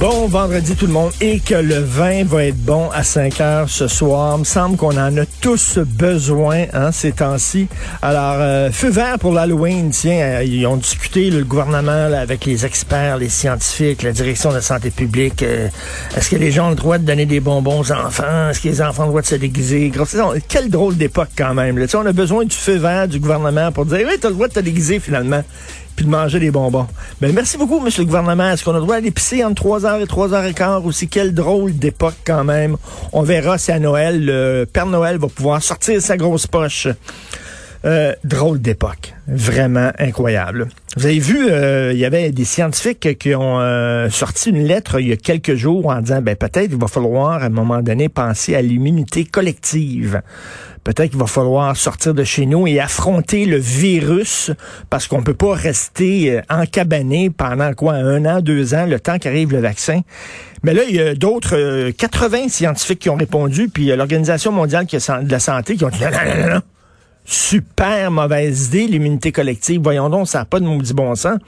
Bon vendredi tout le monde et que le vin va être bon à 5 heures ce soir. Il me semble qu'on en a tous besoin hein, ces temps-ci. Alors, euh, feu vert pour l'Halloween. Tiens, euh, ils ont discuté le gouvernement là, avec les experts, les scientifiques, la direction de la santé publique. Euh, Est-ce que les gens ont le droit de donner des bonbons aux enfants? Est-ce que les enfants ont le droit de se déguiser? Quelle drôle d'époque quand même. Là. On a besoin du feu vert du gouvernement pour dire, oui, tu as le droit de te déguiser finalement puis de manger des bonbons. Ben, merci beaucoup, monsieur le gouvernement. Est-ce qu'on a le droit d'aller pisser entre 3h et 3h15 aussi? Quelle drôle d'époque quand même. On verra si à Noël, le Père Noël va pouvoir sortir sa grosse poche. Euh, drôle d'époque. Vraiment incroyable. Vous avez vu, euh, il y avait des scientifiques qui ont euh, sorti une lettre il y a quelques jours en disant, ben peut-être il va falloir à un moment donné penser à l'immunité collective. Peut-être qu'il va falloir sortir de chez nous et affronter le virus parce qu'on peut pas rester euh, encabané pendant quoi un an, deux ans, le temps qu'arrive le vaccin. Mais là, il y a d'autres euh, 80 scientifiques qui ont répondu, puis l'Organisation mondiale de la santé qui ont dit non, non, non. Super mauvaise idée, l'immunité collective. Voyons donc, ça n'a pas de maudit bon sens.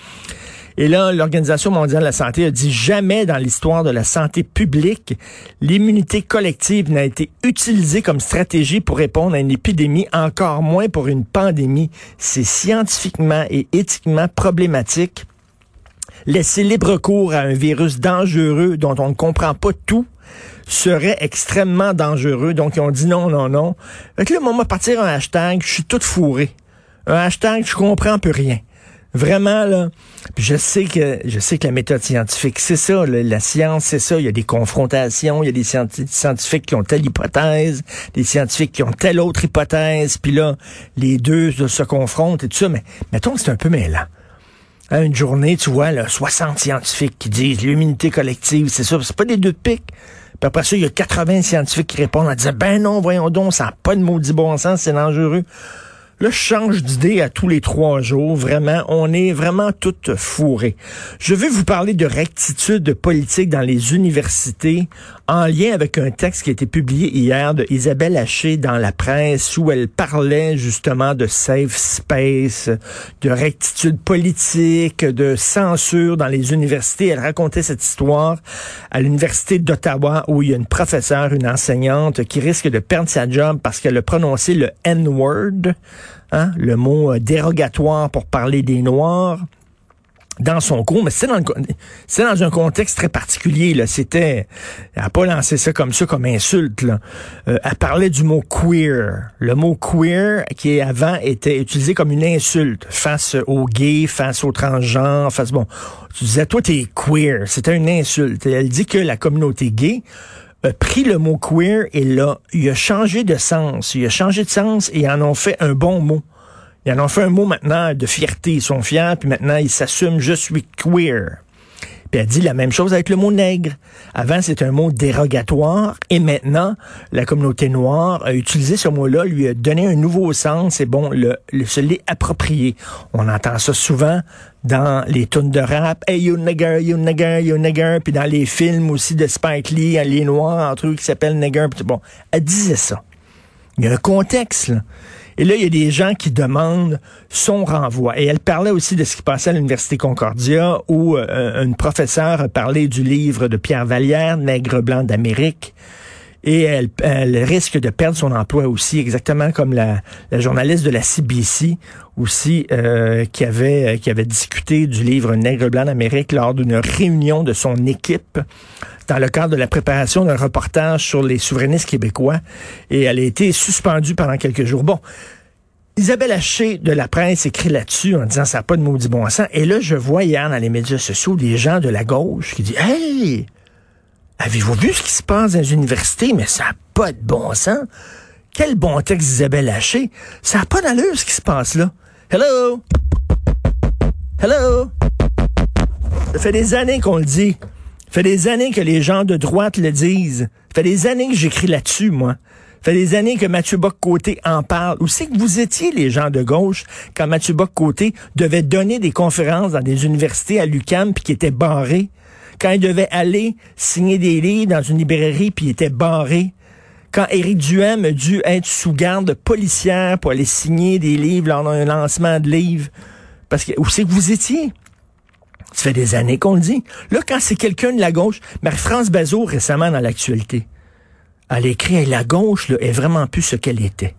Et là, l'Organisation mondiale de la santé a dit jamais dans l'histoire de la santé publique, l'immunité collective n'a été utilisée comme stratégie pour répondre à une épidémie, encore moins pour une pandémie. C'est scientifiquement et éthiquement problématique. Laisser libre cours à un virus dangereux dont on ne comprend pas tout serait extrêmement dangereux. Donc, ils ont dit non, non, non. Fait que là, va partir un hashtag, je suis tout fourré. Un hashtag, je comprends plus rien. Vraiment, là. Je sais que je sais que la méthode scientifique, c'est ça, la science, c'est ça. Il y a des confrontations, il y a des scienti- scientifiques qui ont telle hypothèse, des scientifiques qui ont telle autre hypothèse, puis là, les deux se confrontent et tout ça. Mais mettons c'est un peu mêlant. Hein, une journée, tu vois, là, 60 scientifiques qui disent l'immunité collective, c'est ça, c'est pas des deux de pique. Puis après ça, il y a 80 scientifiques qui répondent en disant Ben non, voyons donc, ça n'a pas de maudit bon sens, c'est dangereux. Là, je change d'idée à tous les trois jours. Vraiment, on est vraiment toutes fourrées. Je vais vous parler de rectitude politique dans les universités en lien avec un texte qui a été publié hier de Isabelle Haché dans la presse où elle parlait justement de safe space, de rectitude politique, de censure dans les universités. Elle racontait cette histoire à l'université d'Ottawa où il y a une professeure, une enseignante qui risque de perdre sa job parce qu'elle a prononcé le N-word, hein, le mot euh, dérogatoire pour parler des Noirs dans son cours, mais c'est dans, dans un contexte très particulier. Là, c'était, elle n'a pas lancé ça comme ça, comme insulte. Là. Euh, elle parlait du mot queer. Le mot queer, qui avant était utilisé comme une insulte face aux gays, face aux transgenres, face bon. Tu disais, toi, t'es queer. C'était une insulte. Elle dit que la communauté gay a pris le mot queer et là, il a changé de sens. Il a changé de sens et en ont fait un bon mot. Ils en ont fait un mot maintenant de fierté. Ils sont fiers, puis maintenant ils s'assument, je suis queer. Puis elle dit la même chose avec le mot nègre. Avant, c'était un mot dérogatoire, et maintenant, la communauté noire a utilisé ce mot-là, lui a donné un nouveau sens, et bon, le, le- se l'est approprié. On entend ça souvent dans les tunes de rap, « Hey, you nigger, you nigger, you nigger », puis dans les films aussi de Spike Lee, les noirs, entre eux, qui s'appellent nigger, bon, elle disait ça. Il y a un contexte. Et là, il y a des gens qui demandent son renvoi. Et elle parlait aussi de ce qui passait à l'Université Concordia, où euh, une professeure a parlé du livre de Pierre Vallière, Nègre blanc d'Amérique. Et elle, risque de perdre son emploi aussi, exactement comme la, la journaliste de la CBC aussi euh, qui avait qui avait discuté du livre Nègre blanc d'Amérique lors d'une réunion de son équipe dans le cadre de la préparation d'un reportage sur les souverainistes québécois et elle a été suspendue pendant quelques jours. Bon, Isabelle Haché de la presse écrit là-dessus en disant ça n'a pas de maudit bon sens. Et là, je vois hier dans les médias sociaux des gens de la gauche qui disent Hey, avez-vous vu ce qui se passe dans les universités? Mais ça n'a pas de bon sens. Quel bon texte Isabelle Haché? Ça n'a pas d'allure ce qui se passe là. Hello? Hello? Ça fait des années qu'on le dit. Ça fait des années que les gens de droite le disent. Ça fait des années que j'écris là-dessus, moi. Ça fait des années que Mathieu Bock-Côté en parle. Où c'est que vous étiez, les gens de gauche, quand Mathieu Bock-Côté devait donner des conférences dans des universités à l'UQAM puis qui étaient barrés? Quand il devait aller signer des livres dans une librairie puis il était barré? Quand Éric Duhem a dû être sous garde policière pour aller signer des livres lors d'un lancement de livres? Parce que où c'est que vous étiez? Ça fait des années qu'on le dit. Là, quand c'est quelqu'un de la gauche, Marie-France Bazot, récemment dans l'actualité, elle écrit la gauche là, est vraiment plus ce qu'elle était.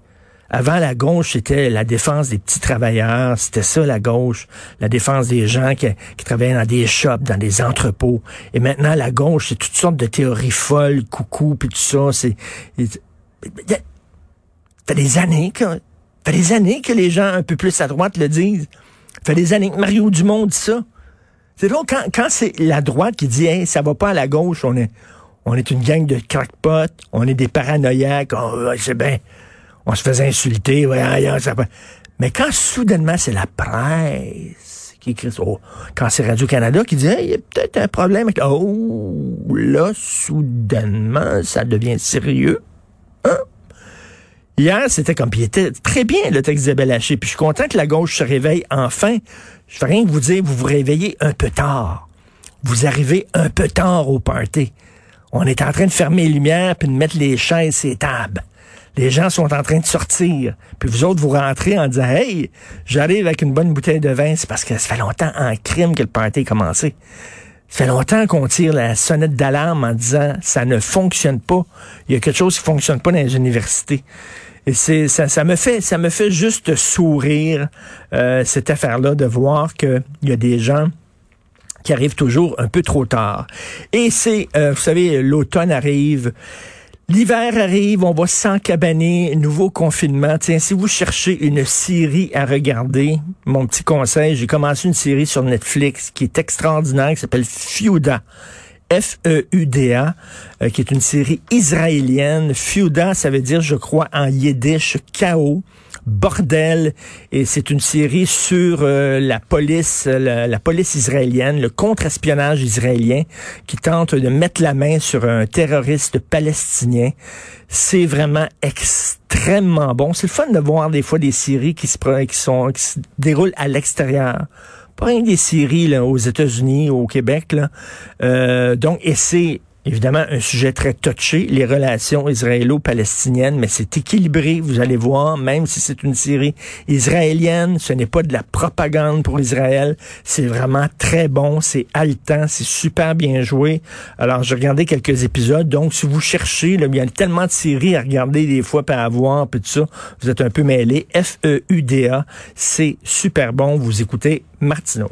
Avant, la gauche, c'était la défense des petits travailleurs. C'était ça, la gauche. La défense des gens qui, qui, travaillaient dans des shops, dans des entrepôts. Et maintenant, la gauche, c'est toutes sortes de théories folles, coucou, puis tout ça. C'est... Fait des années que... Fait des années que les gens un peu plus à droite le disent. Fait des années que Mario Dumont dit ça. C'est donc quand, quand c'est la droite qui dit hey, ça va pas à la gauche, on est on est une gang de crackpots, on est des paranoïaques, on, c'est bien, on se faisait insulter, ouais, ça Mais quand soudainement c'est la presse qui écrit oh, quand c'est Radio-Canada qui dit il y a peut-être un problème, oh là, soudainement, ça devient sérieux. Hein? Hier, c'était comme, puis était très bien, le texte d'Isabelle Haché. Puis je suis content que la gauche se réveille enfin. Je fais rien que vous dire, vous vous réveillez un peu tard. Vous arrivez un peu tard au party. On est en train de fermer les lumières puis de mettre les chaises et les tables. Les gens sont en train de sortir. Puis vous autres, vous rentrez en disant, hey, j'arrive avec une bonne bouteille de vin. C'est parce que ça fait longtemps en crime que le party a commencé. Ça fait longtemps qu'on tire la sonnette d'alarme en disant, ça ne fonctionne pas. Il y a quelque chose qui fonctionne pas dans les universités. Et c'est ça, ça me fait ça me fait juste sourire euh, cette affaire-là de voir qu'il y a des gens qui arrivent toujours un peu trop tard. Et c'est, euh, vous savez, l'automne arrive. L'hiver arrive, on va s'encabaner, nouveau confinement. Tiens, si vous cherchez une série à regarder, mon petit conseil, j'ai commencé une série sur Netflix qui est extraordinaire, qui s'appelle Fiuda. F-E-U-D-A, euh, qui est une série israélienne. Fiuda, ça veut dire, je crois, en yiddish, chaos bordel et c'est une série sur euh, la police la, police israélienne le contre-espionnage israélien qui tente de mettre la main sur un terroriste palestinien c'est vraiment extrêmement bon c'est le fun de voir des fois des séries qui se qui sont qui déroulent à l'extérieur pas rien des séries là, aux États-Unis, au Québec. Là. Euh, donc, et c'est évidemment un sujet très touché, les relations israélo-palestiniennes, mais c'est équilibré, vous allez voir, même si c'est une série israélienne, ce n'est pas de la propagande pour Israël, c'est vraiment très bon, c'est haletant, c'est super bien joué. Alors, j'ai regardé quelques épisodes, donc si vous cherchez, là, il y a tellement de séries à regarder des fois, pas à voir, puis tout ça, vous êtes un peu mêlé. F-E-U-D-A, c'est super bon, vous écoutez Martineau.